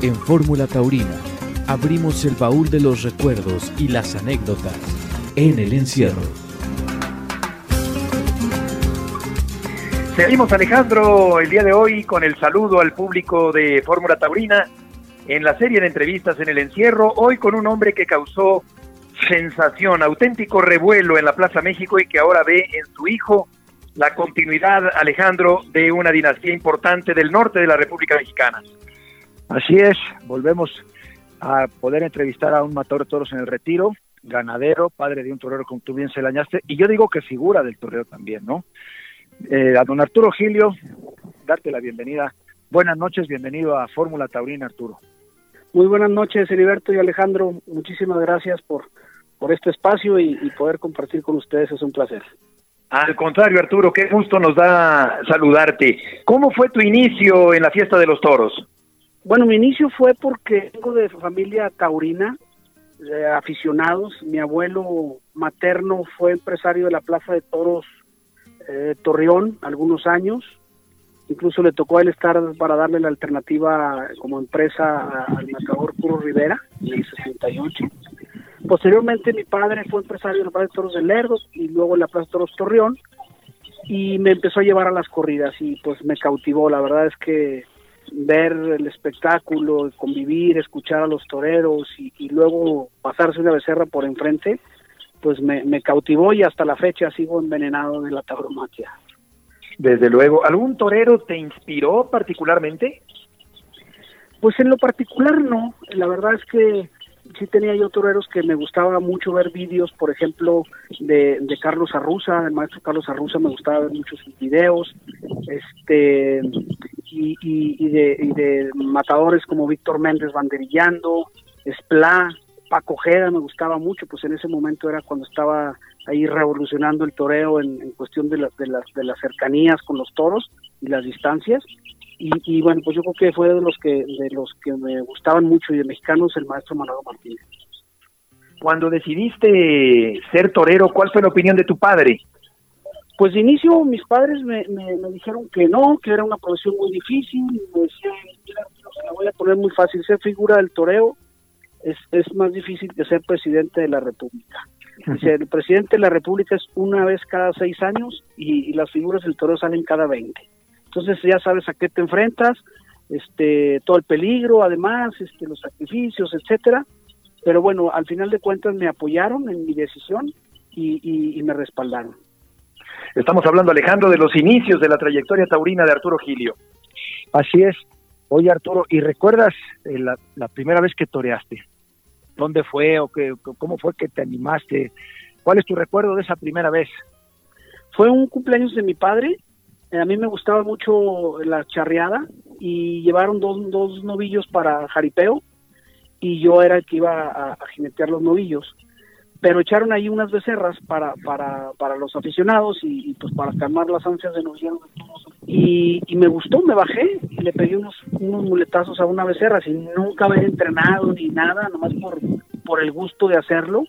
En Fórmula Taurina abrimos el baúl de los recuerdos y las anécdotas en el encierro. Seguimos Alejandro el día de hoy con el saludo al público de Fórmula Taurina en la serie de entrevistas en el encierro, hoy con un hombre que causó sensación, auténtico revuelo en la Plaza México y que ahora ve en su hijo la continuidad, Alejandro, de una dinastía importante del norte de la República Mexicana. Así es, volvemos a poder entrevistar a un matador de toros en el retiro, ganadero, padre de un torero como tú bien se lañaste, y yo digo que figura del torero también, ¿no? Eh, a don Arturo Gilio, darte la bienvenida. Buenas noches, bienvenido a Fórmula Taurina, Arturo. Muy buenas noches, Heriberto y Alejandro. Muchísimas gracias por, por este espacio y, poder compartir con ustedes. Es un placer. Al contrario, Arturo, qué gusto nos da saludarte. ¿Cómo fue tu inicio en la fiesta de los toros? Bueno, mi inicio fue porque vengo de familia taurina, de aficionados. Mi abuelo materno fue empresario de la Plaza de Toros eh, Torreón algunos años Incluso le tocó a él estar para darle la alternativa como empresa al marcador Puro Rivera en el 68. Posteriormente mi padre fue empresario en la Plaza de Toros de Lerdo y luego en la Plaza de Toros Torreón y me empezó a llevar a las corridas y pues me cautivó. La verdad es que ver el espectáculo, convivir, escuchar a los toreros y, luego pasarse una becerra por enfrente, pues me, me cautivó y hasta la fecha sigo envenenado de la tauromaquia. Desde luego. ¿Algún torero te inspiró particularmente? Pues en lo particular no. La verdad es que sí tenía yo toreros que me gustaba mucho ver vídeos, por ejemplo, de, Carlos Arruza, el maestro Carlos Arruza, me gustaba ver muchos videos, este, y, de, y de matadores como Víctor Méndez banderillando, Spla, Paco Jeda me gustaba mucho, pues en ese momento era cuando estaba ahí revolucionando el toreo en, cuestión de, de, las, de las cercanías con los toros y las distancias. Y, bueno, pues yo creo que fue de los que de los que me gustaban mucho y de mexicanos el maestro Manado Martínez. Cuando decidiste ser torero, ¿cuál fue la opinión de tu padre? Pues de inicio mis padres me, me, dijeron que no, que era una profesión muy difícil, me decían, mira, se la voy a poner muy fácil, ser figura del toreo es, es más difícil que ser presidente de la República. Dice, el presidente de la República es una vez cada seis años y, las figuras del toro salen cada veinte. Entonces ya sabes a qué te enfrentas, este, todo el peligro, además, este, los sacrificios, etcétera. Pero bueno, al final de cuentas me apoyaron en mi decisión y, y me respaldaron. Estamos hablando, Alejandro, de los inicios de la trayectoria taurina de Arturo Gilio. Así es. Oye, Arturo, ¿y recuerdas eh, la, la, primera vez que toreaste? ¿Dónde fue o qué, cómo fue que te animaste? ¿Cuál es tu recuerdo de esa primera vez? Fue un cumpleaños de mi padre. A mí me gustaba mucho la charreada y llevaron dos, dos novillos para jaripeo y yo era el que iba a, a jinetear los novillos pero echaron ahí unas becerras para para, para los aficionados y, pues para calmar las ansias de los y, me gustó, me bajé y le pegué unos, unos muletazos a una becerra sin nunca haber entrenado ni nada, nomás por, por el gusto de hacerlo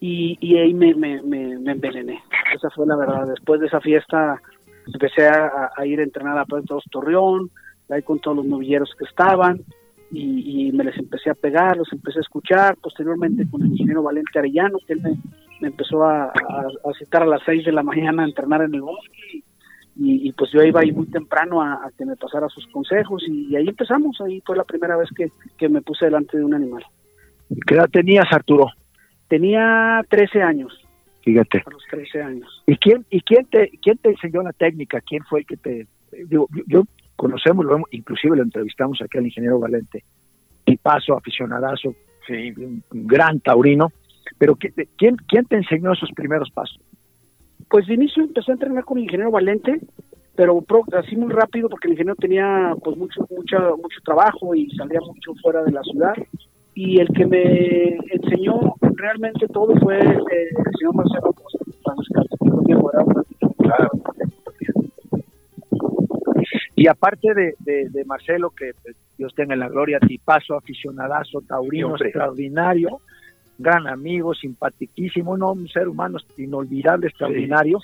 y, y ahí me, me, me, envenené. Esa fue la verdad. Después de esa fiesta empecé a, ir a entrenar a Puerto Torreón, ahí con todos los novilleros que estaban y, me les empecé a pegar, los empecé a escuchar, posteriormente con el ingeniero Valente Arellano, que él me, empezó a, citar a las 6 de la mañana a entrenar en el bosque y, pues yo iba ahí muy temprano a, que me pasara sus consejos y, ahí empezamos, ahí fue la primera vez que, que me puse delante de un animal. ¿Qué edad tenías, Arturo? Tenía 13 años. Fíjate. A los 13 años. ¿Y quién, y quién, te, quién te enseñó la técnica? ¿Quién fue el que te...? Digo, yo conocemos, lo inclusive lo entrevistamos aquí al ingeniero Valente, tipazo, aficionadazo, sí, un gran taurino, pero ¿quién, ¿quién te enseñó esos primeros pasos? Pues de inicio empecé a entrenar con el ingeniero Valente, pero así muy rápido porque el ingeniero tenía pues mucho mucho mucho trabajo y salía mucho fuera de la ciudad y el que me enseñó realmente todo fue eh, el señor Marcelo Costa. Y aparte de, de, Marcelo, que pues, Dios tenga en la gloria, tipazo, aficionadazo, taurino, extraordinario, gran amigo, simpaticísimo, no, un ser humano inolvidable, extraordinario.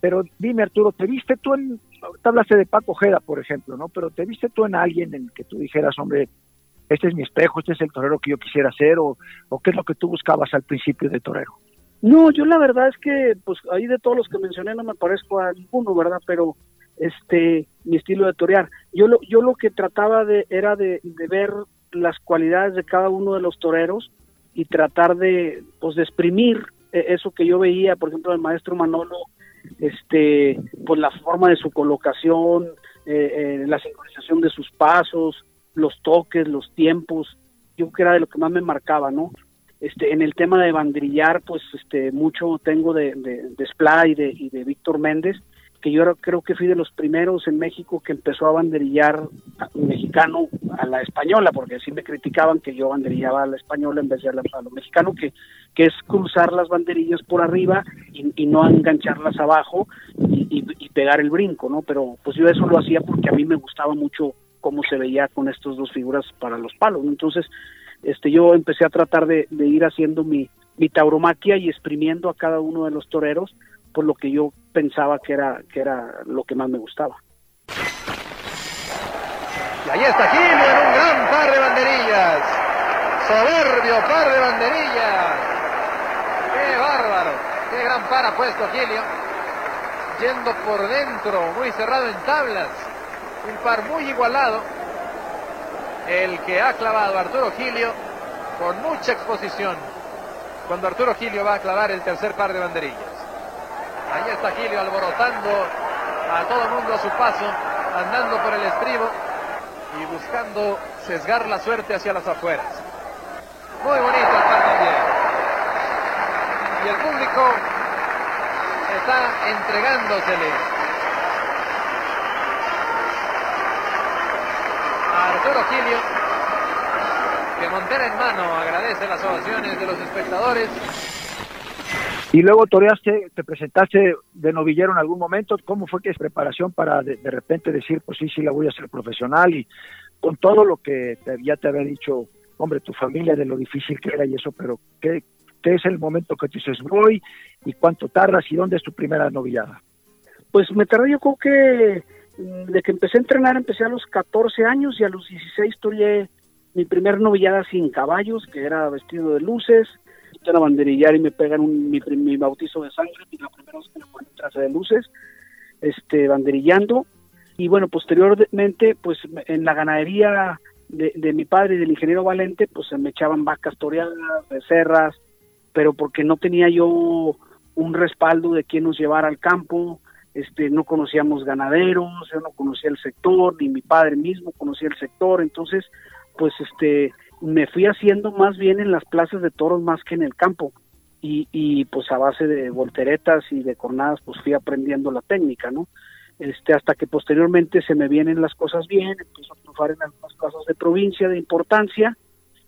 Pero dime, Arturo, ¿te viste tú en, te hablaste de Paco Jeda, por ejemplo, ¿no? Pero ¿te viste tú en alguien en que tú dijeras, hombre, este es mi espejo, este es el torero que yo quisiera ser, o, qué es lo que tú buscabas al principio de torero? No, yo la verdad es que, pues ahí de todos los que mencioné no me parezco a ninguno, ¿verdad? Pero este mi estilo de torear. Yo lo, yo lo que trataba de era de, ver las cualidades de cada uno de los toreros y tratar de pues de exprimir eh, eso que yo veía, por ejemplo, el maestro Manolo, este, pues la forma de su colocación, eh, eh, la sincronización de sus pasos, los toques, los tiempos, yo creo que era de lo que más me marcaba, ¿no? Este, en el tema de banderillar, pues este, mucho tengo de, de, de Splay y de, y de Víctor Méndez, que yo creo que fui de los primeros en México que empezó a banderillar mexicano a la española, porque así me criticaban que yo banderillaba a la española en vez de a, lo mexicano, que, que es cruzar las banderillas por arriba y, no engancharlas abajo y, pegar el brinco, ¿no? Pero pues yo eso lo hacía porque a mí me gustaba mucho cómo se veía con estas dos figuras para los palos, Entonces, este, yo empecé a tratar de, ir haciendo mi, mi tauromaquia y exprimiendo a cada uno de los toreros por lo que yo pensaba que era, que era lo que más me gustaba. Y ahí está Gilio en un gran par de banderillas. Soberbio par de banderillas. ¡Qué bárbaro! ¡Qué gran par ha puesto Gilio! Yendo por dentro, muy cerrado en tablas. Un par muy igualado. El que ha clavado Arturo Gilio con mucha exposición. Cuando Arturo Gilio va a clavar el tercer par de banderillas. Ahí está Gilio alborotando a todo mundo a su paso, andando por el estribo y buscando sesgar la suerte hacia las afueras. Muy bonito el par también. Y el público está entregándosele Arturo Gilio, que Montera en mano agradece las ovaciones de los espectadores. Y luego toreaste, te presentaste de novillero en algún momento. ¿Cómo fue que es preparación para de, repente decir, pues sí, sí, la voy a hacer profesional? Y con todo lo que ya te había dicho, hombre, tu familia, de lo difícil que era y eso, pero ¿qué, qué es el momento que tú dices voy? ¿Y cuánto tardas? ¿Y dónde es tu primera novillada? Pues me tardé yo creo que de que empecé a entrenar, empecé a los 14 años y a los 16 toreé mi primer novillada sin caballos, que era vestido de luces a banderillar y me pegan un, mi, bautizo de sangre, la primera vez que me ponen traje de luces, este, banderillando. Y bueno, posteriormente, pues en la ganadería de, de mi padre y del ingeniero Valente, pues se me echaban vacas toreadas, becerras, pero porque no tenía yo un respaldo de quién nos llevara al campo, este, no conocíamos ganaderos, yo no conocía el sector, ni mi padre mismo conocía el sector, entonces, pues este, me fui haciendo más bien en las plazas de toros más que en el campo. Y, y pues a base de volteretas y de cornadas pues fui aprendiendo la técnica, ¿no? Este, hasta que posteriormente se me vienen las cosas bien, empiezo a triunfar en algunas cosas de provincia de importancia,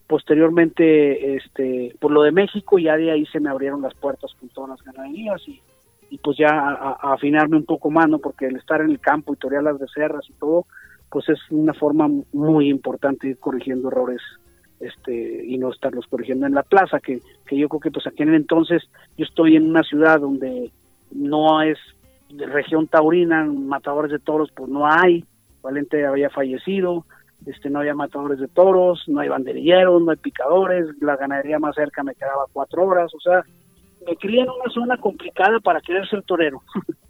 posteriormente este por lo de México ya de ahí se me abrieron las puertas con todas las ganaderías y, y pues ya a, afinarme un poco más, ¿no? Porque el estar en el campo y torear las becerras y todo, pues es una forma muy importante de ir corrigiendo errores este y no estarlos corrigiendo en la plaza que, que yo creo que pues aquí en el entonces yo estoy en una ciudad donde no es de región taurina matadores de toros pues no hay Valente había fallecido este no había matadores de toros no hay banderilleros no hay picadores la ganadería más cerca me quedaba cuatro horas o sea me crié en una zona complicada para querer ser torero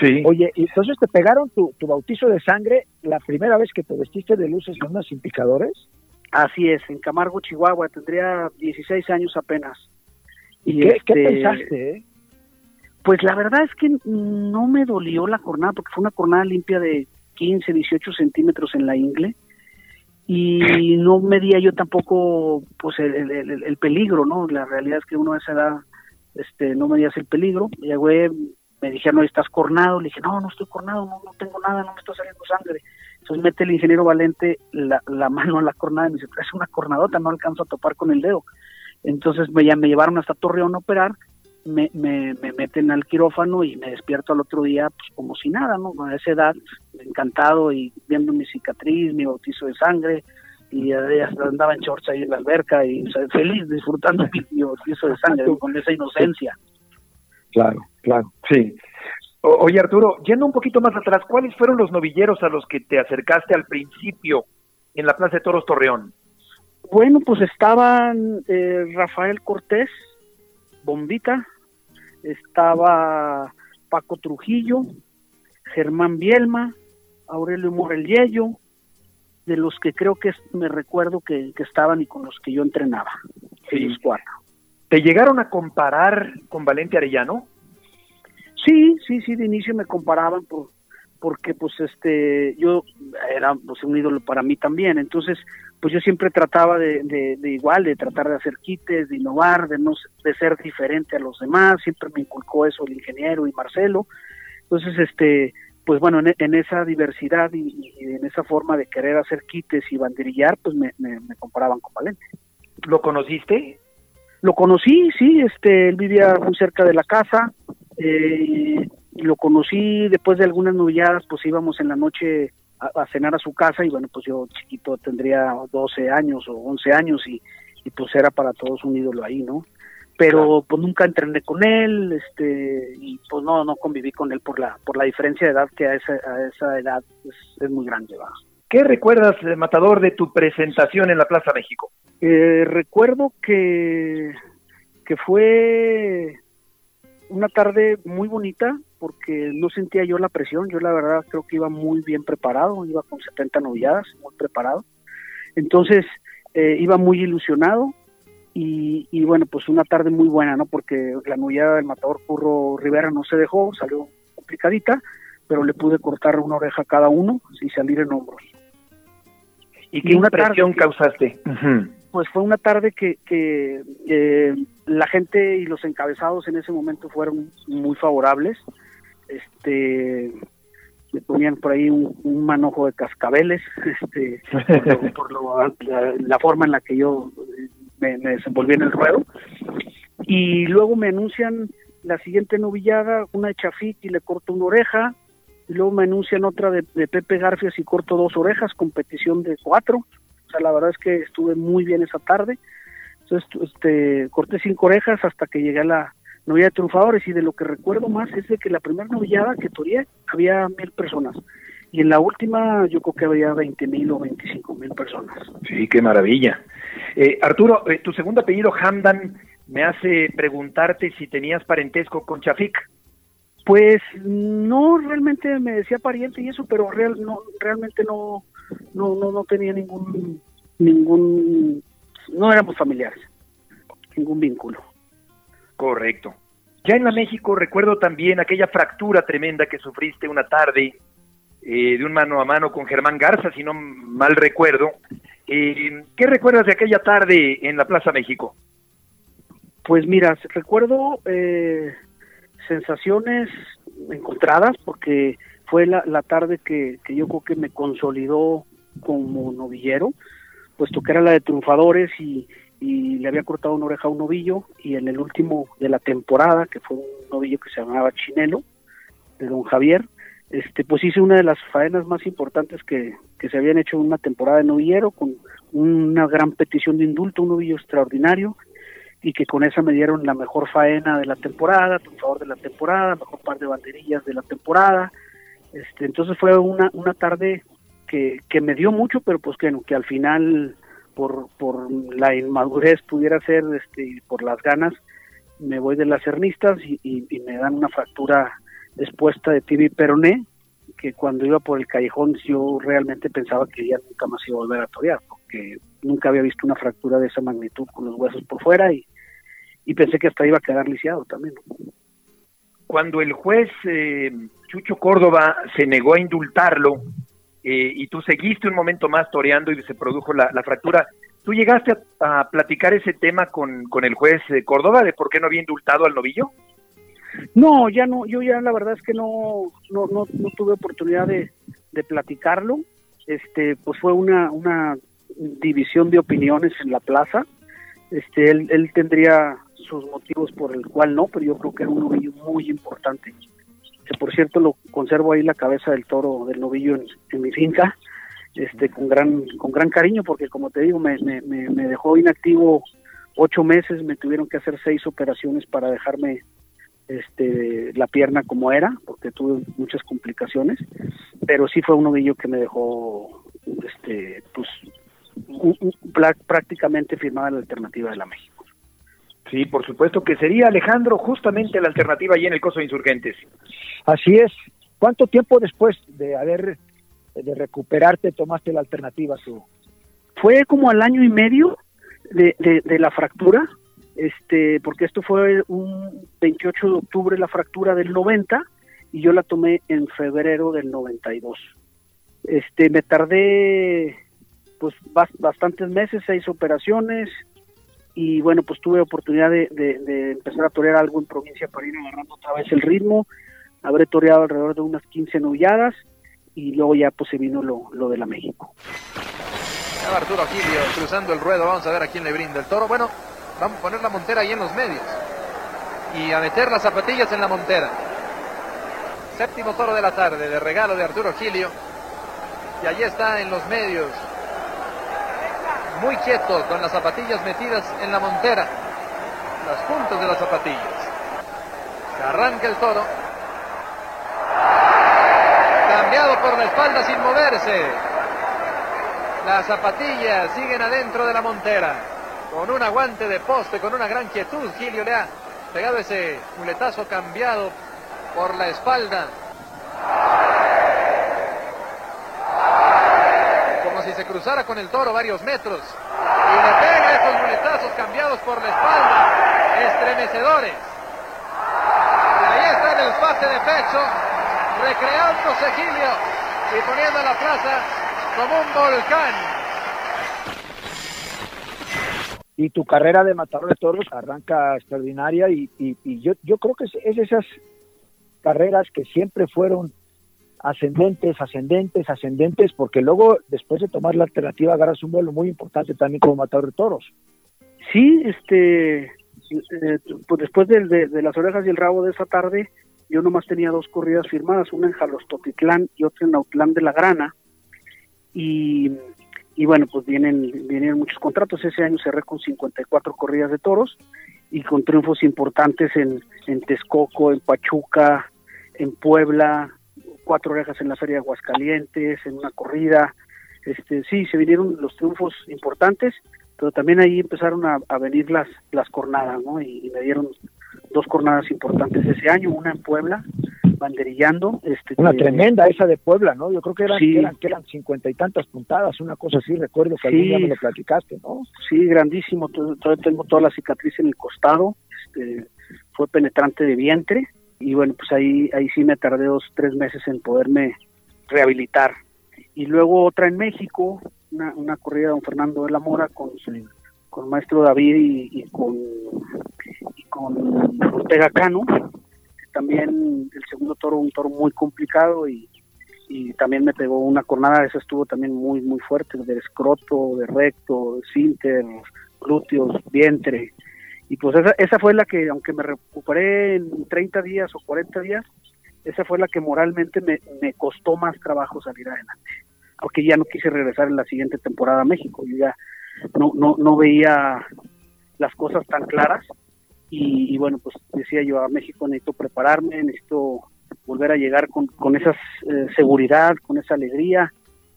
Sí. Oye, y entonces te pegaron tu, tu bautizo de sangre la primera vez que te vestiste de luces y unas sin picadores? Así es, en Camargo, Chihuahua, tendría 16 años apenas. ¿Y, qué, este, pensaste? Eh? Pues la verdad es que no me dolió la cornada, porque fue una cornada limpia de 15, 18 centímetros en la ingle, y no medía yo tampoco pues el, el, peligro, ¿no? La realidad es que uno a esa edad este, no medías el peligro, y güey, me dijeron, no, estás cornado, le dije, no, no estoy cornado, no, no tengo nada, no me está saliendo sangre entonces mete el ingeniero Valente la, mano en la cornada y me dice, es una cornadota, no alcanzo a topar con el dedo. Entonces me, ya me llevaron hasta Torreón a operar, me, me, meten al quirófano y me despierto al otro día pues como si nada, ¿no? A esa edad, encantado y viendo mi cicatriz, mi bautizo de sangre, y andaba en shorts ahí en la alberca y feliz disfrutando mi, bautizo de sangre con esa inocencia. Claro, claro, sí oye Arturo, yendo un poquito más atrás, ¿cuáles fueron los novilleros a los que te acercaste al principio en la Plaza de Toros Torreón? Bueno, pues estaban eh, Rafael Cortés, Bombita, estaba Paco Trujillo, Germán Bielma, Aurelio Morel de los que creo que me recuerdo que, estaban y con los que yo entrenaba, sí. los cuatro. ¿Te llegaron a comparar con Valente Arellano? Sí, sí, sí, de inicio me comparaban por, porque pues este yo era pues un ídolo para mí también, entonces pues yo siempre trataba de, de, igual, de tratar de hacer quites, de innovar, de no de ser diferente a los demás, siempre me inculcó eso el ingeniero y Marcelo, entonces este pues bueno, en, esa diversidad y, en esa forma de querer hacer quites y banderillar, pues me, me, comparaban con Valente. ¿Lo conociste? Lo conocí, sí, este, él vivía muy cerca de la casa, eh, lo conocí después de algunas novilladas, pues íbamos en la noche a, cenar a su casa y bueno, pues yo chiquito tendría 12 años o 11 años y, y pues era para todos un ídolo ahí, ¿no? Pero pues nunca entrené con él este y pues no no conviví con él por la por la diferencia de edad que a esa, a esa edad es, muy grande ¿va? ¿Qué recuerdas, eh, Matador, de tu presentación en la Plaza México? Eh, recuerdo que, que fue una tarde muy bonita porque no sentía yo la presión, yo la verdad creo que iba muy bien preparado, iba con 70 novilladas, muy preparado. Entonces eh, iba muy ilusionado, y, bueno, pues una tarde muy buena, ¿no? Porque la novillada del matador Curro Rivera no se dejó, salió complicadita, pero le pude cortar una oreja a cada uno y salir en hombros. ¿Y qué una impresión causaste? Pues fue una tarde que, que la gente y los encabezados en ese momento fueron muy favorables. Este, me ponían por ahí un, manojo de cascabeles, este, por, la, forma en la que yo me, desenvolví en el ruedo. Y luego me anuncian la siguiente novillada, una de Chafik y le corto una oreja. Y luego me anuncian otra de, Pepe Garfias y corto dos orejas, competición de cuatro. O sea, la verdad es que estuve muy bien esa tarde. Entonces, este, corté cinco orejas hasta que llegué a la novillada de triunfadores. Y de lo que recuerdo más es de que la primera novillada que toreé había mil personas. Y en la última yo creo que había veinte mil o veinticinco mil personas. Sí, qué maravilla. Eh, Arturo, eh, tu segundo apellido, Hamdan, me hace preguntarte si tenías parentesco con Chafik. Pues no, realmente me decía pariente y eso, pero real, no, realmente no, no, no, no tenía ningún, ningún, no éramos familiares, ningún vínculo. Correcto. Ya en la México recuerdo también aquella fractura tremenda que sufriste una tarde eh, de un mano a mano con Germán Garza, si no mal recuerdo, eh, ¿Qué recuerdas de aquella tarde en la Plaza México? Pues mira, recuerdo eh, sensaciones encontradas porque fue la, tarde que, yo creo que me consolidó como novillero, puesto que era la de triunfadores y, y le había cortado una oreja a un novillo y en el último de la temporada, que fue un novillo que se llamaba Chinelo, de don Javier, este, pues hice una de las faenas más importantes que, que se habían hecho en una temporada de novillero, con una gran petición de indulto, un novillo extraordinario, y que con esa me dieron la mejor faena de la temporada, favor de la temporada, mejor par de banderillas de la temporada. Este, entonces fue una, una tarde que, que me dio mucho, pero pues que, que al final, por, por la inmadurez pudiera ser, este, por las ganas, me voy de las cernistas y, y me dan una fractura expuesta de y peroné, que cuando iba por el callejón yo realmente pensaba que ya nunca más iba a volver a torear, porque nunca había visto una fractura de esa magnitud con los huesos por fuera y, pensé que hasta iba a quedar lisiado también. Cuando el juez eh, Chucho Córdoba se negó a indultarlo eh, y tú seguiste un momento más toreando y se produjo la, fractura, ¿tú llegaste a, platicar ese tema con, con el juez eh, Córdoba de por qué no había indultado al novillo? No, ya no, yo ya la verdad es que no, no, no, tuve oportunidad de, platicarlo. Este, pues fue una, división de opiniones en la plaza. Este, él, él tendría sus motivos por el cual no, pero yo creo que era un novillo muy importante. Que por cierto lo conservo ahí la cabeza del toro del novillo en, mi finca, este, con gran, con gran cariño, porque como te digo, me, me dejó inactivo ocho meses, me tuvieron que hacer seis operaciones para dejarme este, la pierna como era, porque tuve muchas complicaciones, pero sí fue un novillo que me dejó este, pues, prácticamente firmada la alternativa de la México. Sí, por supuesto que sería Alejandro justamente la alternativa allí en el Coso de Insurgentes. Así es. ¿Cuánto tiempo después de haber de recuperarte tomaste la alternativa tú? Fue como al año y medio de, de, la fractura, este, porque esto fue un 28 de octubre la fractura del 90 y yo la tomé en febrero del 92. Este, me tardé pues bastantes meses, seis operaciones y bueno, pues tuve oportunidad de, de, empezar a torear algo en provincia para ir agarrando otra vez el ritmo. Habré toreado alrededor de unas 15 novilladas y luego ya pues se vino lo, lo de la México. Arturo Gilio cruzando el ruedo, vamos a ver a quién le brinda el toro. Bueno, vamos a poner la montera ahí en los medios y a meter las zapatillas en la montera. Séptimo toro de la tarde, de regalo de Arturo Gilio. Y allí está en los medios, muy quieto, con las zapatillas metidas en la montera, las puntas de las zapatillas. Se arranca el toro. Cambiado por la espalda sin moverse. Las zapatillas siguen adentro de la montera. Con un aguante de poste, con una gran quietud, Gilio le ha pegado ese muletazo cambiado por la espalda. Como si se cruzara con el toro varios metros. Y le pega esos muletazos cambiados por la espalda. Estremecedores. Y ahí está el espacio de pecho. Recreándose Gilio. Y poniendo la plaza como un volcán. Y tu carrera de matador de toros arranca extraordinaria y, y, yo, yo creo que es, esas carreras que siempre fueron ascendentes, ascendentes, ascendentes, porque luego después de tomar la alternativa agarras un vuelo muy importante también como matador de toros. Sí, este, eh, pues después de, de, las orejas y el rabo de esa tarde, yo nomás tenía dos corridas firmadas, una en Jalostotitlán y otra en Autlán de la Grana, y, y bueno, pues vienen, vienen muchos contratos. Ese año cerré con 54 corridas de toros y con triunfos importantes en, en Texcoco, en Pachuca, en Puebla, cuatro orejas en la Feria de Aguascalientes, en una corrida. Este, sí, se vinieron los triunfos importantes, pero también ahí empezaron a, venir las, las cornadas, ¿no? y, me dieron dos jornadas importantes ese año, una en Puebla, banderillando. Este, una tremenda esa de Puebla, ¿no? Yo creo que eran, que eran, cincuenta y tantas puntadas, una cosa así, recuerdo que sí, me lo platicaste, ¿no? Sí, grandísimo, todavía tengo toda la cicatriz en el costado, este, fue penetrante de vientre, y bueno, pues ahí, ahí sí me tardé dos, tres meses en poderme rehabilitar. Y luego otra en México, una, una corrida de don Fernando de la Mora con, con maestro David y con con Ortega Cano, también el segundo toro, un toro muy complicado y, también me pegó una cornada, esa estuvo también muy, muy fuerte, de escroto, de recto, de cinter, glúteos, vientre. Y pues esa, esa fue la que, aunque me recuperé en 30 días o 40 días, esa fue la que moralmente me, me costó más trabajo salir adelante. Porque ya no quise regresar en la siguiente temporada a México, yo ya no, no, no veía las cosas tan claras y, bueno, pues decía yo, a México necesito prepararme, necesito volver a llegar con, con esa eh, seguridad, con esa alegría,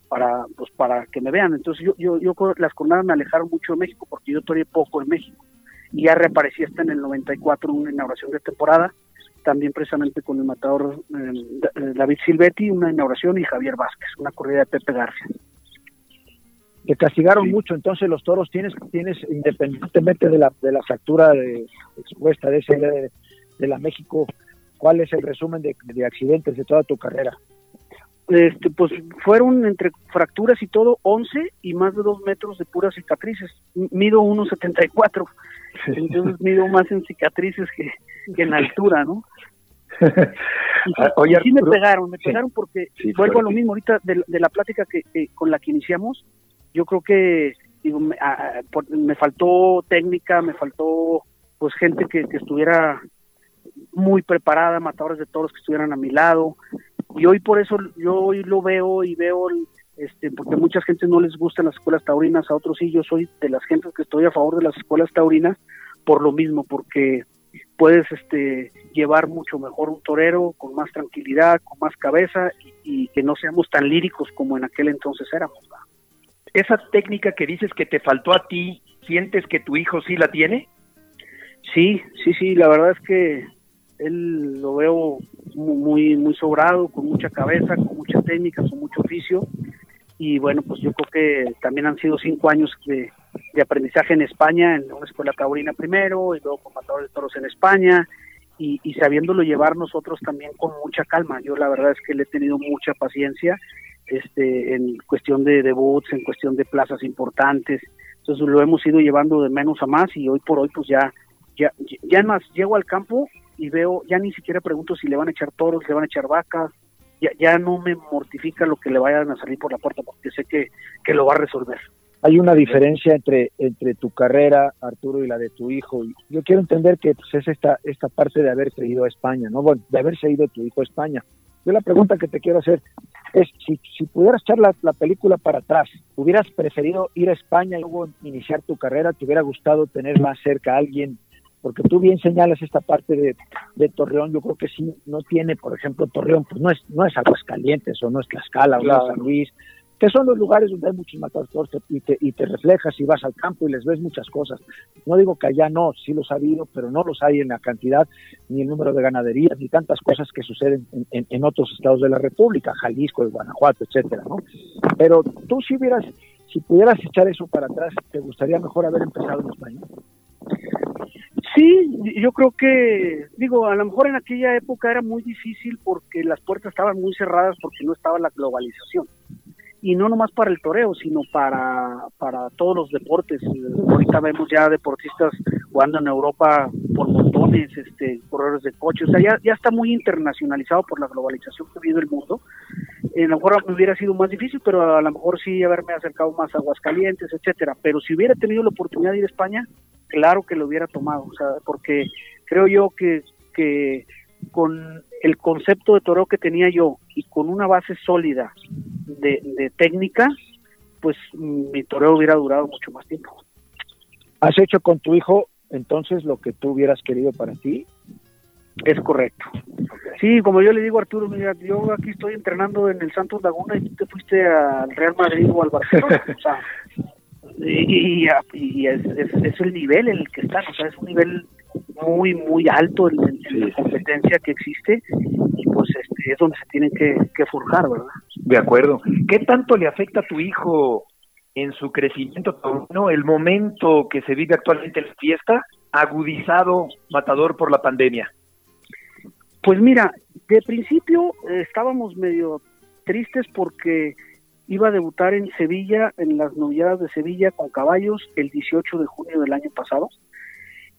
para pues para que me vean. Entonces yo, yo, yo las jornadas me alejaron mucho de México porque yo todavía poco en México. Y ya reaparecí hasta en el 94 una inauguración de temporada, también precisamente con el matador eh, David Silvetti, una inauguración, y Javier Vázquez, una corrida de Pepe García que castigaron mucho, entonces los toros tienes, tienes independientemente de la, de la fractura de, expuesta de, ese, de, la México, ¿cuál es el resumen de, accidentes de toda tu carrera? Este, pues fueron entre fracturas y todo 11 y más de dos metros de puras cicatrices. Mido 1,74, entonces mido más en cicatrices que, en altura, ¿no? Oye, sí me pegaron, me pegaron porque vuelvo a lo mismo ahorita de, la plática que, con la que iniciamos, yo creo que digo, me, faltó técnica, me faltó pues gente que, estuviera muy preparada, matadores de toros que estuvieran a mi lado. Y hoy por eso yo hoy lo veo y veo este porque a muchas gente no les gustan las escuelas taurinas, a otros sí, yo soy de las gentes que estoy a favor de las escuelas taurinas por lo mismo, porque puedes este llevar mucho mejor un torero con más tranquilidad, con más cabeza y, que no seamos tan líricos como en aquel entonces éramos. Esa técnica que dices que te faltó a ti, ¿sientes que tu hijo sí la tiene? Sí, sí, sí, la verdad es que él lo veo muy muy sobrado, con mucha cabeza, con mucha técnica, con mucho oficio y bueno, pues yo creo que también han sido cinco años de, aprendizaje en España, en una escuela taurina primero y luego con matadores de toros en España y, y sabiéndolo llevar nosotros también con mucha calma. Yo la verdad es que le he tenido mucha paciencia este, en cuestión de debuts, en cuestión de plazas importantes, entonces lo hemos ido llevando de menos a más y hoy por hoy pues ya, ya, ya más llego al campo y veo, ya ni siquiera pregunto si le van a echar toros, le van a echar vacas, ya, ya no me mortifica lo que le vayan a salir por la puerta porque sé que, que lo va a resolver. Hay una diferencia entre, entre tu carrera, Arturo, y la de tu hijo. Yo quiero entender que pues, es esta, esta parte de haberse ido a España, ¿no? Bueno, de haberse ido tu hijo a España. Yo la pregunta que te quiero hacer es, si, si pudieras echar la, la, película para atrás, ¿hubieras preferido ir a España y luego iniciar tu carrera? ¿Te hubiera gustado tener más cerca a alguien porque tú bien señalas esta parte de, de, Torreón, yo creo que sí, no tiene, por ejemplo, Torreón, pues no es, no es Aguascalientes, o no es Tlaxcala, o no es San Luis, que son los lugares donde hay muchos matadores y te, y te reflejas y vas al campo y les ves muchas cosas. No digo que allá no, sí los ha habido, pero no los hay en la cantidad, ni el número de ganaderías, ni tantas cosas que suceden en, en, otros estados de la República, Jalisco, Guanajuato, etcétera, ¿no? Pero tú si hubieras, si pudieras echar eso para atrás, ¿te gustaría mejor haber empezado en España? Sí, yo creo que, digo, a lo mejor en aquella época era muy difícil porque las puertas estaban muy cerradas porque no estaba la globalización. Y no nomás para el toreo, sino para, para todos los deportes. Ahorita vemos ya deportistas jugando en Europa por montones, este, corredores de coches. O sea, ya, ya está muy internacionalizado por la globalización que vive el mundo. Eh, a lo mejor me hubiera sido más difícil, pero a lo mejor sí haberme acercado más a Aguascalientes, etcétera. Pero si hubiera tenido la oportunidad de ir a España, claro que lo hubiera tomado, o sea, porque creo yo que, que con el concepto de toreo que tenía yo y con una base sólida de, de técnica, pues mi toreo hubiera durado mucho más tiempo. ¿Has hecho con tu hijo entonces lo que tú hubieras querido para ti? Es correcto. Sí, como yo le digo a Arturo, mira, yo aquí estoy entrenando en el Santos Laguna y tú te fuiste al Real Madrid o al Barcelona. o sea, y, y, es, es, el nivel en el que están, o sea, es un nivel muy, muy alto en, la competencia que existe y pues este, es donde se tienen que, que forjar, ¿verdad? De acuerdo. ¿Qué tanto le afecta a tu hijo en su crecimiento no el momento que se vive actualmente en la fiesta, agudizado, matador por la pandemia? Pues mira, de principio eh, estábamos medio tristes porque iba a debutar en Sevilla, en las novilladas de Sevilla con caballos, el 18 de junio del año pasado.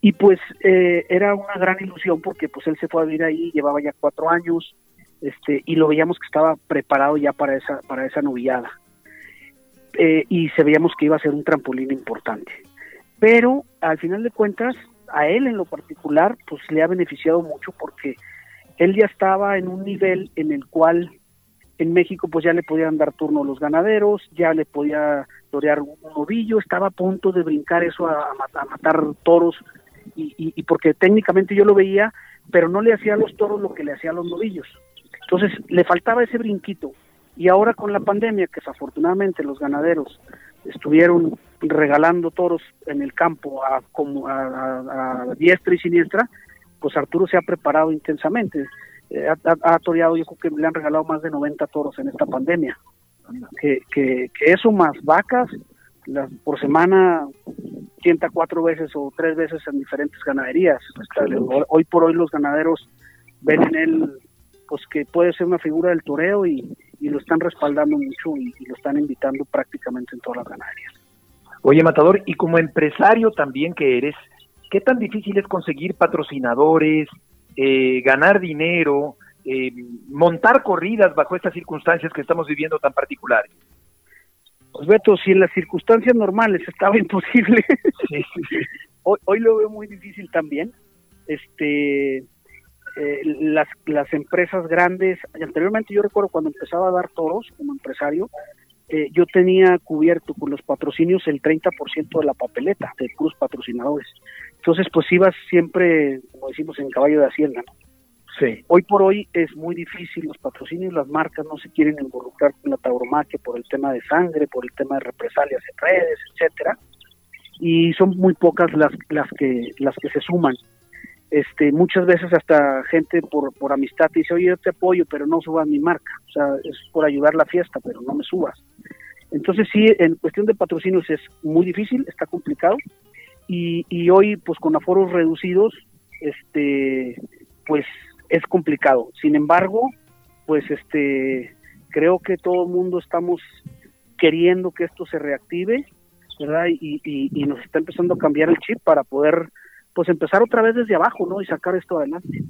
Y pues eh, era una gran ilusión porque pues él se fue a vivir ahí, llevaba ya cuatro años, este, y lo veíamos que estaba preparado ya para esa, para esa novillada. Eh, y se veíamos que iba a ser un trampolín importante. Pero al final de cuentas, a él en lo particular, pues le ha beneficiado mucho porque él ya estaba en un nivel en el cual en México pues ya le podían dar turno los ganaderos, ya le podía torear un novillo, estaba a punto de brincar eso a, matar, toros y, y, porque técnicamente yo lo veía, pero no le hacía a los toros lo que le hacía a los novillos. Entonces le faltaba ese brinquito y ahora con la pandemia, que desafortunadamente los ganaderos estuvieron regalando toros en el campo a, como a diestra y siniestra, pues Arturo se ha preparado intensamente. Eh, ha, toreado, yo creo que le han regalado más de 90 toros en esta pandemia. Que, que, eso más vacas, las, por semana tienta cuatro veces o tres veces en diferentes ganaderías. Hoy por hoy los ganaderos ven en él pues que puede ser una figura del toreo y, lo están respaldando mucho y, y, lo están invitando prácticamente en todas las ganaderías. Oye, Matador, y como empresario también que eres, ¿qué tan difícil es conseguir patrocinadores, eh, ganar dinero, eh, montar corridas bajo estas circunstancias que estamos viviendo tan particulares? Pues Beto, si en las circunstancias normales estaba imposible, hoy, hoy lo veo muy difícil también. Este, eh, las, las empresas grandes, anteriormente yo recuerdo cuando empezaba a dar toros como empresario, eh, yo tenía cubierto con los patrocinios el 30% de la papeleta de cruz patrocinadores. Entonces, pues ibas siempre, como decimos, en caballo de hacienda, ¿no? Sí. Hoy por hoy es muy difícil, los patrocinios, las marcas no se quieren involucrar con la tauromaquia por el tema de sangre, por el tema de represalias en redes, etcétera, y son muy pocas las las que las que se suman. Este, muchas veces hasta gente por, por amistad dice, oye, yo te apoyo, pero no subas mi marca, o sea, es por ayudar la fiesta, pero no me subas. Entonces sí, en cuestión de patrocinios es muy difícil, está complicado, y, y hoy pues con aforos reducidos, este, pues es complicado. Sin embargo, pues este creo que todo el mundo estamos queriendo que esto se reactive, ¿verdad? Y, y, nos está empezando a cambiar el chip para poder pues empezar otra vez desde abajo, ¿no? Y sacar esto adelante.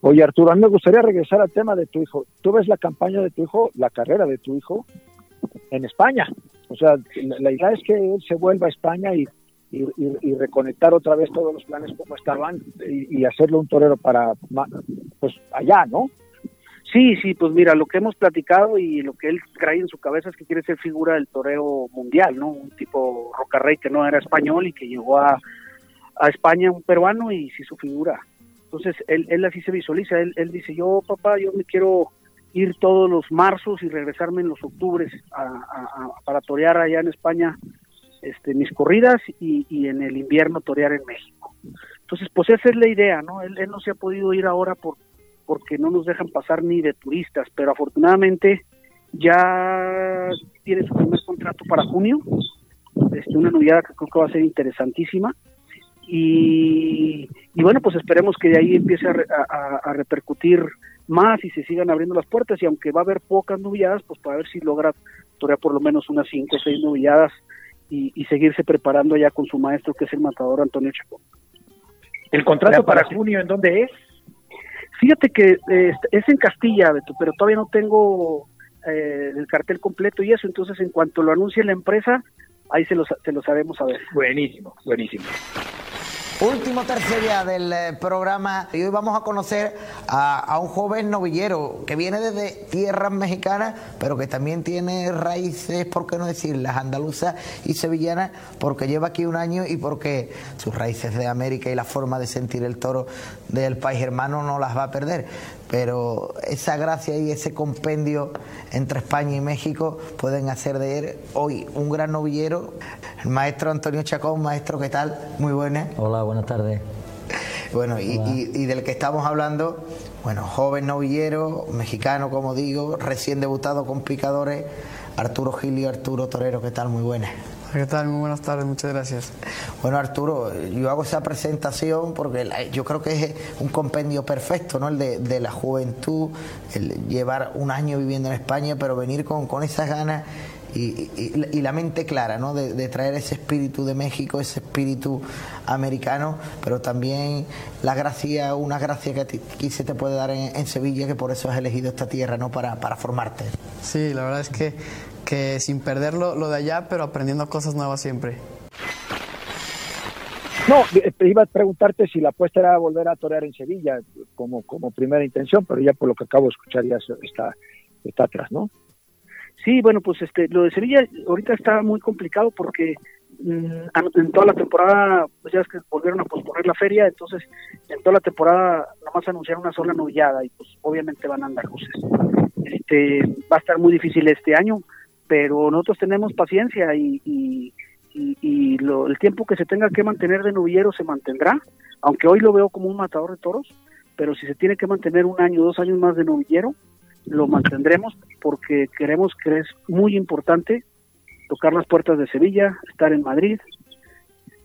Oye, Arturo, a mí me gustaría regresar al tema de tu hijo. ¿Tú ves la campaña de tu hijo, la carrera de tu hijo en España? O sea, la idea es que él se vuelva a España y y, reconectar otra vez todos los planes como estaban y, y, hacerlo un torero para pues allá, ¿no? Sí, sí, pues mira, lo que hemos platicado y lo que él trae en su cabeza es que quiere ser figura del toreo mundial, ¿no? Un tipo Rocarrey que no era español y que llegó a, a España, un peruano, y sí su figura. Entonces, él, él así se visualiza, él, dice, yo papá, yo me quiero ir todos los marzos y regresarme en los octubres a, para torear allá en España este, mis corridas y, y, en el invierno torear en México. Entonces, pues esa es la idea, ¿no? Él, él, no se ha podido ir ahora por porque no nos dejan pasar ni de turistas, pero afortunadamente ya tiene su primer contrato para junio, este, una novedad que creo que va a ser interesantísima. Y, bueno, pues esperemos que de ahí empiece a, repercutir más y se sigan abriendo las puertas y aunque va a haber pocas novilladas, pues para ver si logra torear por lo menos unas cinco o seis novilladas y, y, seguirse preparando ya con su maestro, que es el matador Antonio Chacón. ¿El contrato para junio en dónde es? Fíjate que eh, es en Castilla, Beto, pero todavía no tengo eh, el cartel completo y eso, entonces en cuanto lo anuncie la empresa, ahí se los, se los haremos saber. Buenísimo, buenísimo. Último tercer día del eh, programa y hoy vamos a conocer a, a, un joven novillero que viene desde tierras mexicanas, pero que también tiene raíces, por qué no decirlas, andaluzas y sevillanas, porque lleva aquí un año y porque sus raíces de América y la forma de sentir el toro del país hermano no las va a perder pero esa gracia y ese compendio entre España y México pueden hacer de él hoy un gran novillero. El maestro Antonio Chacón, maestro, ¿qué tal? Muy buenas. Hola, buenas tardes. Bueno, y, y, y, del que estamos hablando, bueno, joven novillero, mexicano, como digo, recién debutado con picadores, Arturo Gilio, Arturo Torero, ¿qué tal? Muy buenas. ¿Qué tal? Muy buenas tardes, muchas gracias. Bueno, Arturo, yo hago esa presentación porque yo creo que es un compendio perfecto, ¿no? El de, de, la juventud, el llevar un año viviendo en España, pero venir con, con esas ganas y, y, y, la mente clara, ¿no? De, de, traer ese espíritu de México, ese espíritu americano, pero también la gracia, una gracia que aquí se te puede dar en, en, Sevilla, que por eso has elegido esta tierra, ¿no? Para, para formarte. Sí, la verdad es que que sin perder lo, de allá, pero aprendiendo cosas nuevas siempre. No, iba a preguntarte si la apuesta era volver a torear en Sevilla como, como primera intención, pero ya por lo que acabo de escuchar ya está, está atrás, ¿no? Sí, bueno, pues este, lo de Sevilla ahorita está muy complicado porque mmm, en toda la temporada, pues ya es que volvieron a posponer la feria, entonces en toda la temporada nomás anunciaron una sola novillada y pues obviamente van a andar luces. Este, va a estar muy difícil este año, pero nosotros tenemos paciencia y, lo, el tiempo que se tenga que mantener de novillero se mantendrá, aunque hoy lo veo como un matador de toros, pero si se tiene que mantener un año, dos años más de novillero, lo mantendremos porque queremos que es muy importante tocar las puertas de Sevilla, estar en Madrid,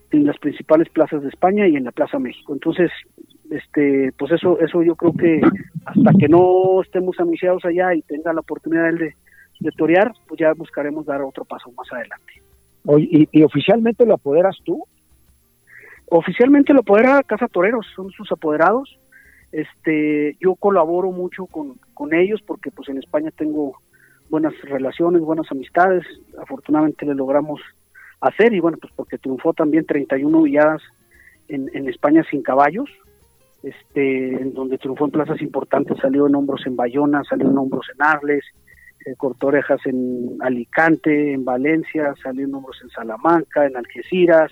en las principales plazas de España y en la Plaza México. Entonces, este, pues eso, eso yo creo que hasta que no estemos anunciados allá y tenga la oportunidad de, de torear, pues ya buscaremos dar otro paso más adelante. ¿y, ¿y, oficialmente lo apoderas tú? Oficialmente lo apodera Casa Toreros, son sus apoderados. Este, yo colaboro mucho con, con ellos porque pues en España tengo buenas relaciones, buenas amistades, afortunadamente le logramos hacer y bueno, pues porque triunfó también 31 villadas en, en España sin caballos, este, en donde triunfó en plazas importantes, salió en hombros en Bayona, salió en hombros en Arles, eh, cortó orejas en Alicante, en Valencia, salió en hombros en Salamanca, en Algeciras,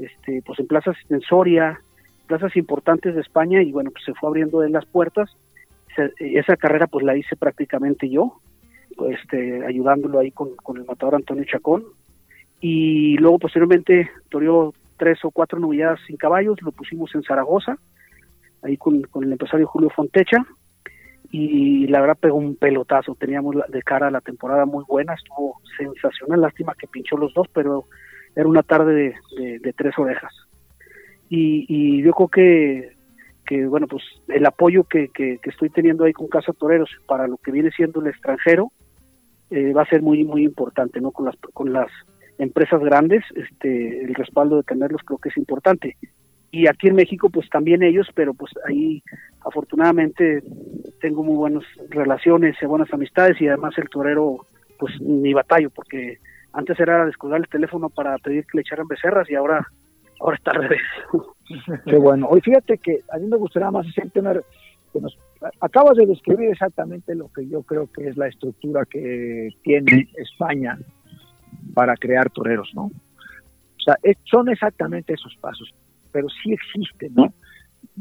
este, pues en plazas en Soria, plazas importantes de España y bueno, pues se fue abriendo de las puertas. esa carrera pues la hice prácticamente yo, este, ayudándolo ahí con, el matador Antonio Chacón. Y luego posteriormente toreó tres o cuatro novedades sin caballos, lo pusimos en Zaragoza, ahí con el empresario Julio Fontecha, y la verdad pegó un pelotazo, teníamos de cara a la temporada muy buena, estuvo sensacional, lástima que pinchó los dos, pero era una tarde de, tres orejas. Y, yo creo que, que, bueno, pues el apoyo que, que, estoy teniendo ahí con Casa Toreros para lo que viene siendo el extranjero eh, va a ser muy, muy importante, ¿no? Con las, con las empresas grandes, este, el respaldo de tenerlos creo que es importante. Y aquí en México, pues también ellos, pero pues ahí afortunadamente tengo muy buenas relaciones, buenas amistades y además el torero, pues ni batallo, porque antes era descolgar el teléfono para pedir que le echaran becerras y ahora ahora está al revés. Qué bueno. Hoy fíjate que a mí me gustaría más hacerte una... Que nos, acabas de describir exactamente lo que yo creo que es la estructura que tiene España para crear toreros, ¿no? O sea, son exactamente esos pasos, pero sí existen, ¿no?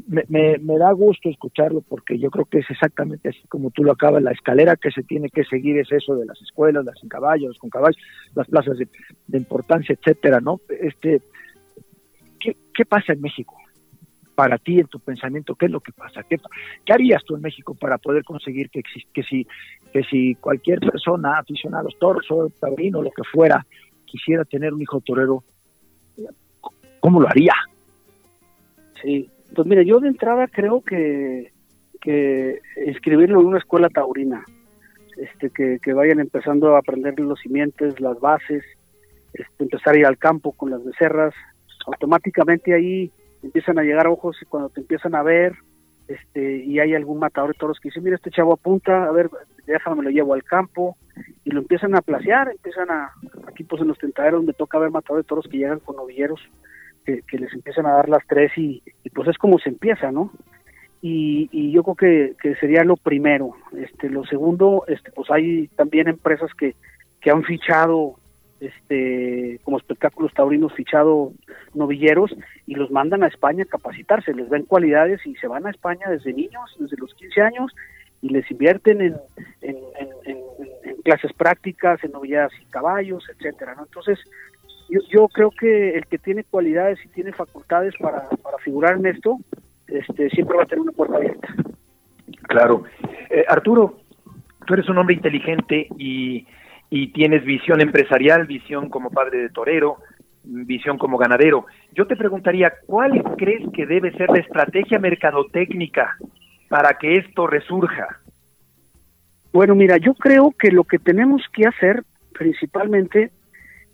Me, me, da gusto escucharlo porque yo creo que es exactamente así como tú lo acabas, la escalera que se tiene que seguir es eso de las escuelas, las sin caballos, con caballos, las plazas de, importancia, etcétera, ¿no? Este, ¿qué, ¿Qué pasa en México? Para ti, en tu pensamiento, ¿qué es lo que pasa? ¿Qué, harías tú en México para poder conseguir que, que, si, que si cualquier persona, aficionado a los toros o taurino, lo que fuera, quisiera tener un hijo torero, ¿cómo lo haría? Sí, pues mira, yo de entrada creo que, que inscribirlo en una escuela taurina, este, que, vayan empezando a aprender los cimientos, las bases, este, empezar a ir al campo con las becerras, automáticamente ahí empiezan a llegar ojos y cuando te empiezan a ver, este, y hay algún matador de toros que dice, mira, este chavo apunta, a ver, déjame, me lo llevo al campo, y lo empiezan a placear, empiezan a, aquí pues en los tentaderos me toca ver matadores de toros que llegan con novilleros, que, les empiezan a dar las tres y, pues es como se empieza, ¿no? Y, yo creo que, sería lo primero. Este, lo segundo, este, pues hay también empresas que, que han fichado este como espectáculos taurinos fichado novilleros y los mandan a España a capacitarse, les ven cualidades y se van a España desde niños, desde los 15 años y les invierten en, en, clases prácticas, en novilladas y caballos, etcétera, ¿no? Entonces, yo, yo creo que el que tiene cualidades y tiene facultades para, para figurar en esto, este, siempre va a tener una puerta abierta. Claro. Eh, Arturo, tú eres un hombre inteligente y, y tienes visión empresarial, visión como padre de torero, visión como ganadero. Yo te preguntaría, ¿cuál crees que debe ser la estrategia mercadotécnica para que esto resurja? Bueno, mira, yo creo que lo que tenemos que hacer principalmente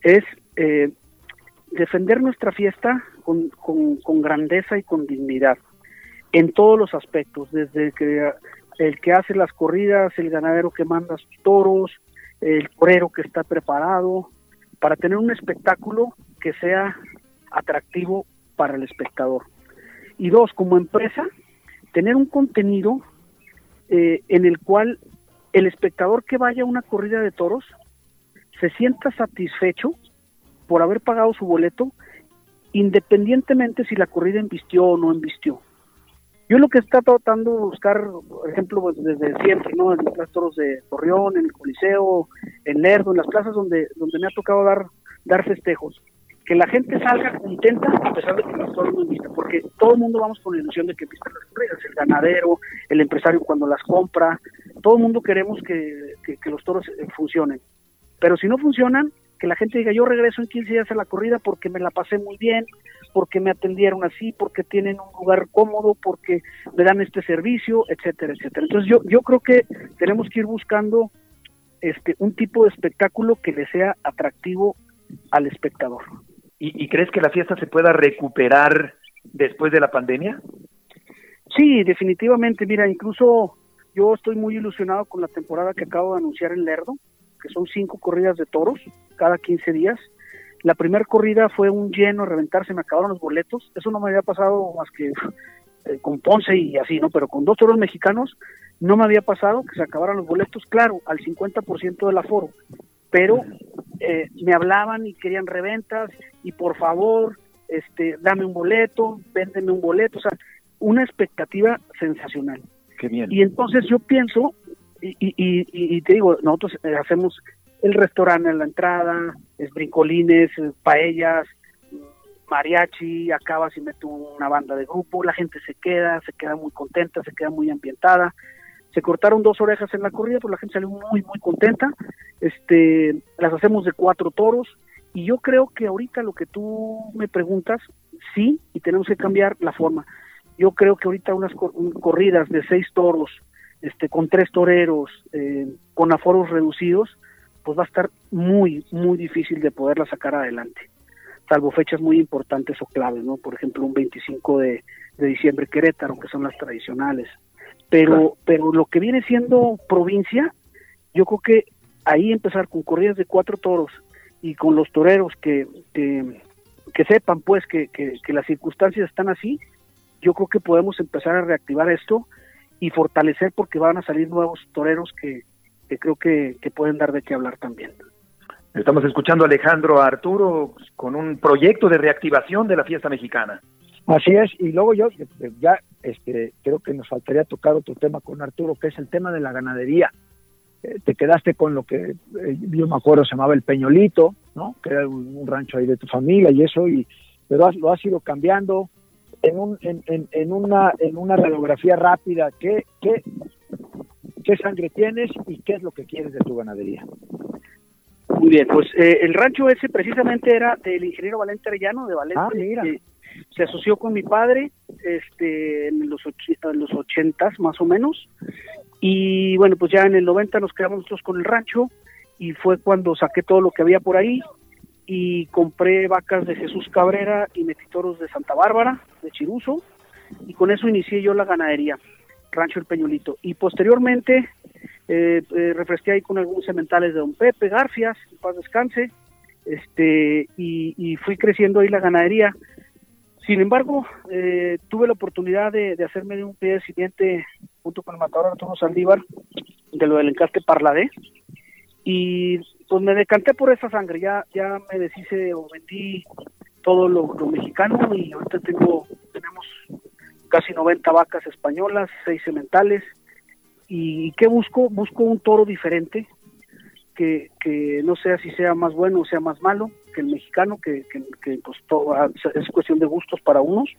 es eh, defender nuestra fiesta con, grandeza y con dignidad en todos los aspectos, desde que el que hace las corridas, el ganadero que manda sus toros, el torero que está preparado, para tener un espectáculo que sea atractivo para el espectador. Y dos, como empresa, tener un contenido eh, en el cual el espectador que vaya a una corrida de toros se sienta satisfecho por haber pagado su boleto, independientemente si la corrida embistió o no embistió. Yo lo que está tratando de buscar, por ejemplo, pues, desde siempre, ¿no? En los toros de Torreón, en el Coliseo, en Lerdo, en las plazas donde, donde me ha tocado dar, dar festejos, que la gente salga contenta a pesar de que los toros no empistan, porque todo el mundo vamos con la ilusión de que empistan las corridas, el ganadero, el empresario cuando las compra, todo el mundo queremos que, que los toros eh, funcionen. Pero si no funcionan, que la gente diga, yo regreso en 15 días a la corrida porque me la pasé muy bien, porque me atendieron así, porque tienen un lugar cómodo, porque me dan este servicio, etcétera, etcétera. Entonces yo, yo creo que tenemos que ir buscando este un tipo de espectáculo que le sea atractivo al espectador. ¿Y, crees que la fiesta se pueda recuperar después de la pandemia? Sí, definitivamente. Mira, incluso yo estoy muy ilusionado con la temporada que acabo de anunciar en Lerdo que son cinco corridas de toros cada 15 días. La primera corrida fue un lleno, reventarse, me acabaron los boletos. Eso no me había pasado más que eh, con Ponce y así, ¿no? Pero con dos toros mexicanos no me había pasado que se acabaran los boletos, claro, al 50% del aforo. Pero eh, me hablaban y querían reventas y por favor, este, dame un boleto, véndeme un boleto, o sea, una expectativa sensacional. Qué bien. Y entonces yo pienso, y, y, y, te digo, nosotros eh, hacemos el restaurante en la entrada, es brincolines, eh, paellas, mariachi, acabas y meto una banda de grupo, la gente se queda, se queda muy contenta, se queda muy ambientada. Se cortaron dos orejas en la corrida, pues la gente salió muy, muy contenta. Este, las hacemos de cuatro toros y yo creo que ahorita lo que tú me preguntas, sí, y tenemos que cambiar la forma. Yo creo que ahorita unas cor- corridas de seis toros, este, con tres toreros, eh, con aforos reducidos, pues va a estar muy, muy difícil de poderla sacar adelante salvo fechas muy importantes o claves, ¿no? Por ejemplo, un 25 de, de diciembre Querétaro, que son las tradicionales. Pero, pero lo que viene siendo provincia, yo creo que ahí empezar con corridas de cuatro toros y con los toreros que, que, que sepan pues que, que, que las circunstancias están así, yo creo que podemos empezar a reactivar esto y fortalecer porque van a salir nuevos toreros que, que creo que, que pueden dar de qué hablar también. Estamos escuchando a Alejandro Arturo con un proyecto de reactivación de la fiesta mexicana. Así es, y luego yo ya este, creo que nos faltaría tocar otro tema con Arturo, que es el tema de la ganadería. Eh, te quedaste con lo que eh, yo me acuerdo se llamaba el Peñolito, ¿no? Que era un, un rancho ahí de tu familia y eso, y pero has- lo has ido cambiando en, un, en, en, en una en una radiografía rápida. ¿qué, qué, ¿Qué sangre tienes y qué es lo que quieres de tu ganadería? Muy bien, pues eh, el rancho ese precisamente era del ingeniero Valente Arellano de Valente. Ah, mira. se asoció con mi padre este, en los, en los ochentas más o menos. Y bueno, pues ya en el 90 nos quedamos nosotros con el rancho y fue cuando saqué todo lo que había por ahí y compré vacas de Jesús Cabrera y metí toros de Santa Bárbara, de Chiruso, y con eso inicié yo la ganadería, Rancho El Peñolito. Y posteriormente eh, eh, refresqué ahí con algunos sementales de Don Pepe, Garfias, en paz descanse, este, y, fui creciendo ahí la ganadería. Sin embargo, eh, tuve la oportunidad de, hacerme un pie de siguiente junto con el matador Arturo Saldívar de lo del encaste Parladé y pues me decanté por esa sangre, ya ya me deshice o vendí todo lo, lo mexicano y ahorita tengo tenemos casi 90 vacas españolas, seis sementales y ¿qué busco? Busco un toro diferente que, que no sé si sea más bueno o sea más malo que el mexicano, que, que, pues todo, ah, es cuestión de gustos para unos.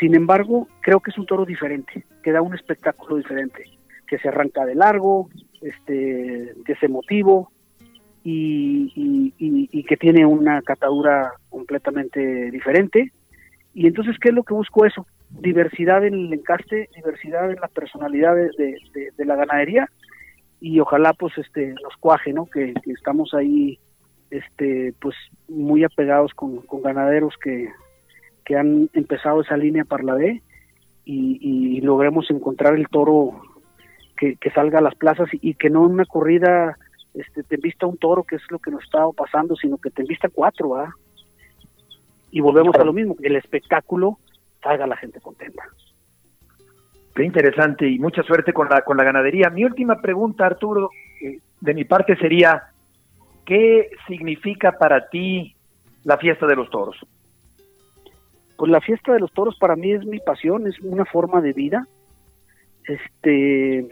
Sin embargo, creo que es un toro diferente, que da un espectáculo diferente, que se arranca de largo, este, que es emotivo y, y, que tiene una catadura completamente diferente. Y entonces, ¿qué es lo que busco eso? Diversidad en el encaste, diversidad en la personalidad de, de- la ganadería y ojalá pues este nos cuaje, ¿no? Que, estamos ahí este pues muy apegados con, con ganaderos que, que han empezado esa línea para la B y, logremos encontrar el toro que, que salga a las plazas y, que no una corrida este, te vista un toro, que es lo que nos estaba pasando, sino que te vista cuatro, ¿ah? Y volvemos a lo mismo, que el espectáculo salga la gente contenta. Qué interesante y mucha suerte con la, con la ganadería. Mi última pregunta, Arturo, eh, de mi parte sería, ¿qué significa para ti la fiesta de los toros? Pues la fiesta de los toros para mí es mi pasión, es una forma de vida. Este,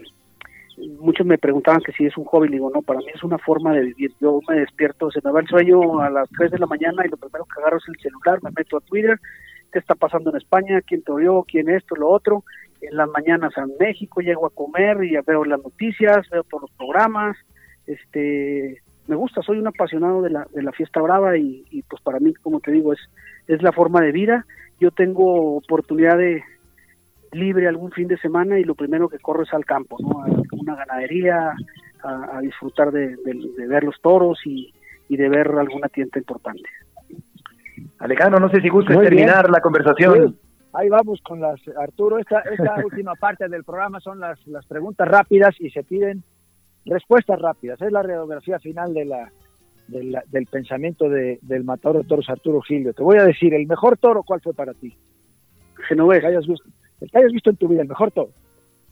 muchos me preguntaban que si es un hobby, digo, no, para mí es una forma de vivir. Yo me despierto, se me va el sueño a las 3 de la mañana y lo primero que agarro es el celular, me meto a Twitter, qué está pasando en España, quién toreó, quién esto, lo otro. En las mañanas a México llego a comer y ya veo las noticias, veo todos los programas. Este, me gusta, soy un apasionado de la, de la fiesta brava y, y pues para mí, como te digo, es, es la forma de vida. Yo tengo oportunidad de libre algún fin de semana y lo primero que corro es al campo, ¿no? A una ganadería, a, a disfrutar de, de- de ver los toros y, y de ver alguna tienda importante. Alejandro, no sé si bien. terminar la conversación. Sí, ahí vamos con las, Arturo, esta, esta última parte del programa son las, las preguntas rápidas y se piden respuestas rápidas. Es la radiografía final de la, de la- del pensamiento de, del matador de toros Arturo Gilio. Te voy a decir, el mejor toro, ¿cuál fue para ti? Genovés, Que hayas visto, el que hayas visto en tu vida, el mejor toro.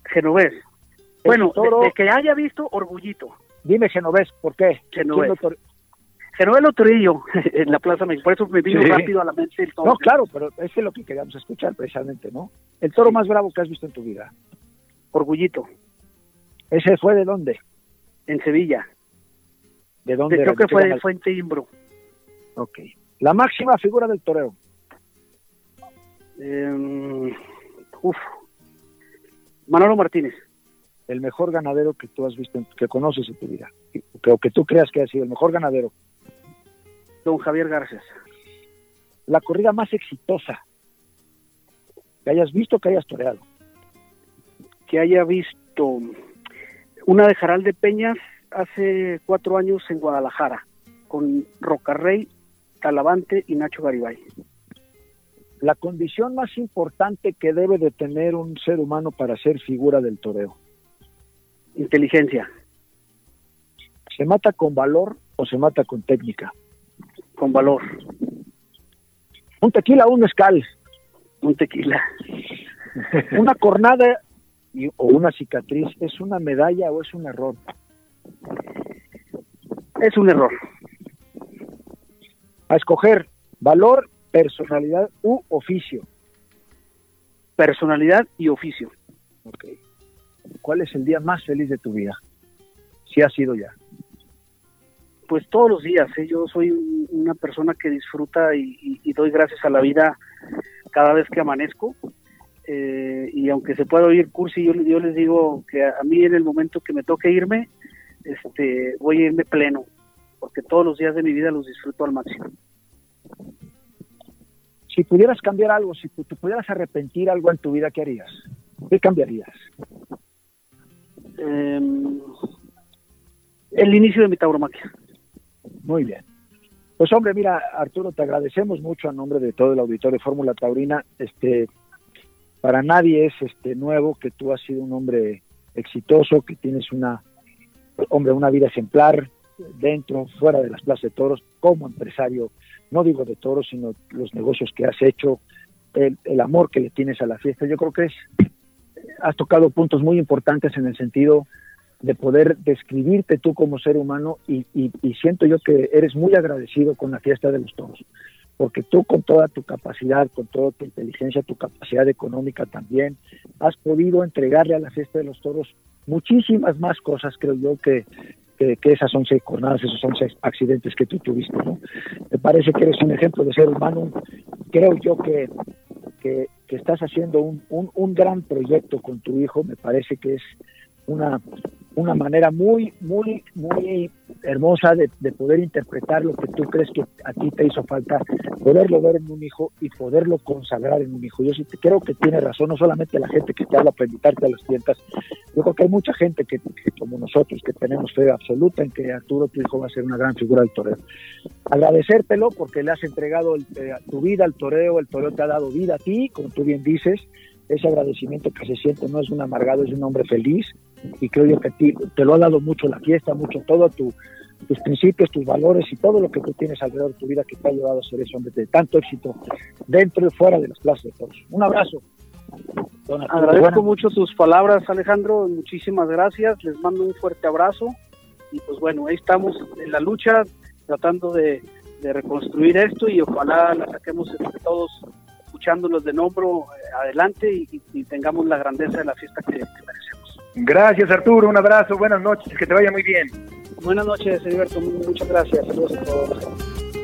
Genovés. Bueno, toro- de, de que haya visto, orgullito. Dime Genovés, ¿por qué? Genovés. ¿Quién lo tor- Trillo, en la Plaza México. Por eso me vino Sí. rápido a la mente el toro. No, claro, pero ese es lo que queríamos escuchar precisamente, ¿no? El toro más bravo que has visto en tu vida. Orgullito, ¿Ese fue de dónde? en Sevilla. ¿De dónde? Creo que ¿De qué fue de Fuente Imbro. Ok. La máxima figura del toreo. Eh, uf. Manolo Martínez. El mejor ganadero que tú has visto, que conoces en tu vida. O que tú creas que ha sido el mejor ganadero. Don Javier Garces. La corrida más exitosa que hayas visto, que hayas toreado. Que haya visto una de Jaral de Peñas hace cuatro años en Guadalajara, con Rocarrey, Talavante y Nacho Garibay. La condición más importante que debe de tener un ser humano para ser figura del toreo. Inteligencia, ¿Se mata con valor o se mata con técnica? con valor, Un tequila o un mezcal. un tequila. Una cornada y- o una cicatriz, ¿es una medalla o es un error? Es un error. A escoger valor, personalidad u oficio. Personalidad y oficio. Ok. ¿Cuál es el día más feliz de tu vida? Si ha sido ya. Pues todos los días, ¿eh? yo soy un- una persona que disfruta y, doy gracias a la vida cada vez que amanezco. Eh, y aunque se pueda oír cursi, yo, yo les digo que a, a mí en el momento que me toque irme, este, voy a irme pleno, porque todos los días de mi vida los disfruto al máximo. Si pudieras cambiar algo, si tú, pudieras arrepentir algo en tu vida, ¿qué harías? ¿Qué cambiarías? Eh, el inicio de mi tauromaquia. Muy bien. Pues hombre, mira, Arturo, te agradecemos mucho a nombre de todo el auditorio de Fórmula Taurina. Este, para nadie es este nuevo que tú has sido un hombre exitoso, que tienes una hombre una vida ejemplar dentro, fuera de las plazas de toros, como empresario, no digo de toros, sino los negocios que has hecho, el, amor que le tienes a la fiesta. Yo creo que es has tocado puntos muy importantes en el sentido de poder describirte tú como ser humano y- y siento yo que eres muy agradecido con la fiesta de los toros, porque tú con toda tu capacidad, con toda tu inteligencia, tu capacidad económica también, has podido entregarle a la fiesta de los toros muchísimas más cosas, creo yo, que, que, que esas 11 jornadas, esos 11 accidentes que tú tuviste. ¿no? Me parece que eres un ejemplo de ser humano, creo yo que, que, que estás haciendo un, un, un gran proyecto con tu hijo, me parece que es una, una manera muy, muy, muy hermosa de, de poder interpretar lo que tú crees que a ti te hizo falta, poderlo ver en un hijo y poderlo consagrar en un hijo. Yo sí te- creo que tiene razón, no solamente la gente que te habla para invitarte a las fiestas, yo creo que hay mucha gente que, que como nosotros, que tenemos fe absoluta en que Arturo, tu hijo, va a ser una gran figura del toreo. Agradecértelo porque le has entregado el- eh, tu vida al toreo, el toreo te ha dado vida a ti, como tú bien dices, ese agradecimiento que se siente no es un amargado, es un hombre feliz y creo yo que a ti te lo ha dado mucho la fiesta, mucho todo tu, tus principios, tus valores y todo lo que tú tienes alrededor de tu vida que te ha llevado a ser ese hombre de tanto éxito dentro y fuera de las plazas de toros. Un abrazo. Agradezco mucho tus palabras, Alejandro. Muchísimas gracias. Les mando un fuerte abrazo. Y pues bueno, ahí estamos en la lucha, tratando de, de reconstruir esto y ojalá la saquemos entre todos, escuchándolos de nombro eh, adelante y, y- y tengamos la grandeza de la fiesta que, que merecemos. Gracias Arturo, un abrazo, buenas noches, que te vaya muy bien. Buenas noches, Heriberto. Muchas gracias. Saludos a todos.